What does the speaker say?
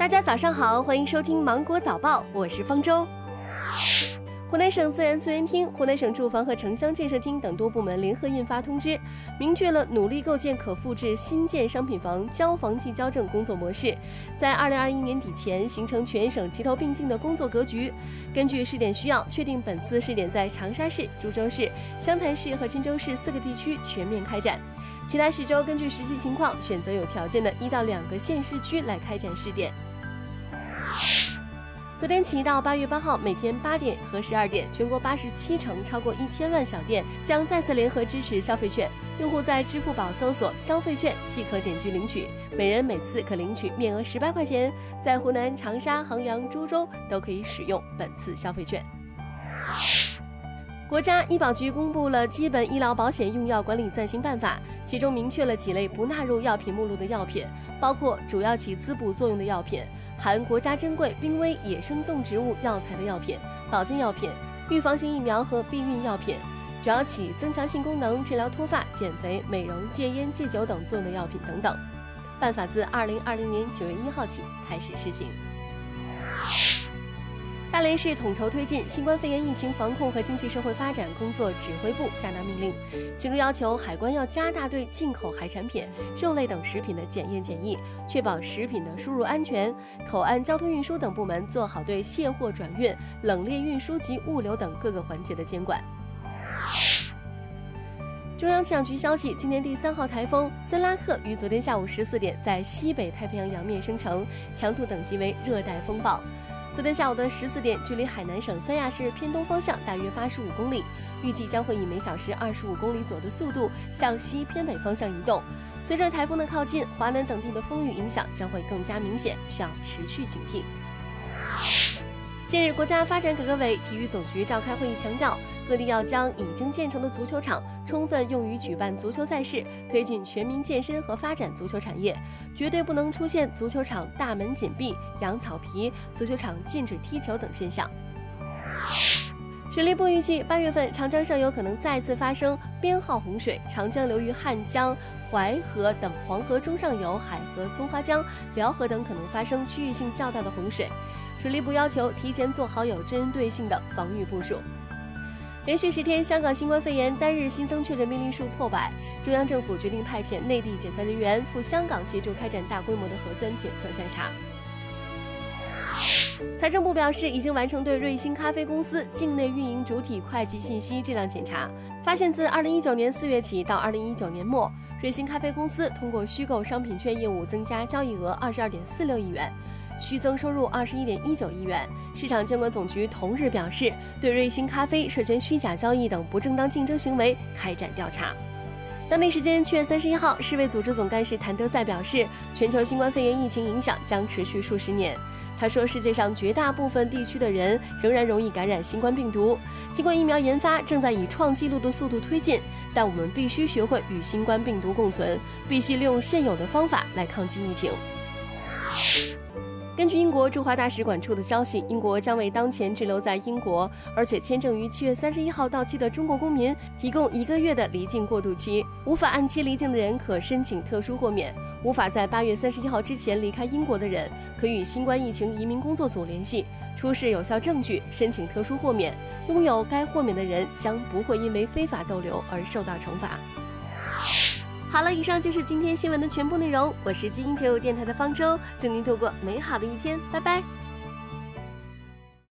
大家早上好，欢迎收听《芒果早报》，我是方舟。湖南省自然资源厅、湖南省住房和城乡建设厅等多部门联合印发通知，明确了努力构建可复制新建商品房交房即交证工作模式，在二零二一年底前形成全省齐头并进的工作格局。根据试点需要，确定本次试点在长沙市、株洲市、湘潭市和郴州市四个地区全面开展，其他市州根据实际情况选择有条件的一到两个县市区来开展试点。昨天起到八月八号，每天八点和十二点，全国八十七城超过一千万小店将再次联合支持消费券。用户在支付宝搜索“消费券”即可点击领取，每人每次可领取面额十八块钱。在湖南长沙、衡阳、株洲都可以使用本次消费券。国家医保局公布了《基本医疗保险用药管理暂行办法》，其中明确了几类不纳入药品目录的药品，包括主要起滋补作用的药品、含国家珍贵濒危野生动植物药材的药品、保健药品、预防性疫苗和避孕药品，主要起增强性功能、治疗脱发、减肥、美容、戒烟、戒酒等作用的药品等等。办法自二零二零年九月一号起开始施行。大连市统筹推进新冠肺炎疫情防控和经济社会发展工作指挥部下达命令，其中要求海关要加大对进口海产品、肉类等食品的检验检疫，确保食品的输入安全；口岸交通运输等部门做好对卸货转运、冷链运输及物流等各个环节的监管。中央气象局消息，今年第三号台风森拉克于昨天下午十四点在西北太平洋洋面生成，强度等级为热带风暴。昨天下午的十四点，距离海南省三亚市偏东方向大约八十五公里，预计将会以每小时二十五公里左右的速度向西偏北方向移动。随着台风的靠近，华南等地的风雨影响将会更加明显，需要持续警惕。近日，国家发展改革委、体育总局召开会议，强调各地要将已经建成的足球场充分用于举办足球赛事，推进全民健身和发展足球产业，绝对不能出现足球场大门紧闭、养草皮、足球场禁止踢球等现象。水利部预计，八月份长江上游可能再次发生编号洪水，长江流域汉江、淮河等黄河中上游、海河、松花江、辽河等可能发生区域性较大的洪水。水利部要求提前做好有针对性的防御部署。连续十天，香港新冠肺炎单日新增确诊病例数破百，中央政府决定派遣内地检测人员赴香港协助开展大规模的核酸检测筛查。财政部表示，已经完成对瑞幸咖啡公司境内运营主体会计信息质量检查，发现自二零一九年四月起到二零一九年末，瑞幸咖啡公司通过虚构商品券业务增加交易额二十二点四六亿元，虚增收入二十一点一九亿元。市场监管总局同日表示，对瑞幸咖啡涉嫌虚假交易等不正当竞争行为开展调查。当地时间七月三十一号，世卫组织总干事谭德赛表示，全球新冠肺炎疫情影响将持续数十年。他说，世界上绝大部分地区的人仍然容易感染新冠病毒。尽管疫苗研发正在以创纪录的速度推进，但我们必须学会与新冠病毒共存，必须利用现有的方法来抗击疫情。根据英国驻华大使馆处的消息，英国将为当前滞留在英国而且签证于七月三十一号到期的中国公民提供一个月的离境过渡期。无法按期离境的人可申请特殊豁免。无法在八月三十一号之前离开英国的人，可与新冠疫情移民工作组联系，出示有效证据，申请特殊豁免。拥有该豁免的人将不会因为非法逗留而受到惩罚。好了，以上就是今天新闻的全部内容。我是金鹰九五电台的方舟，祝您度过美好的一天，拜拜。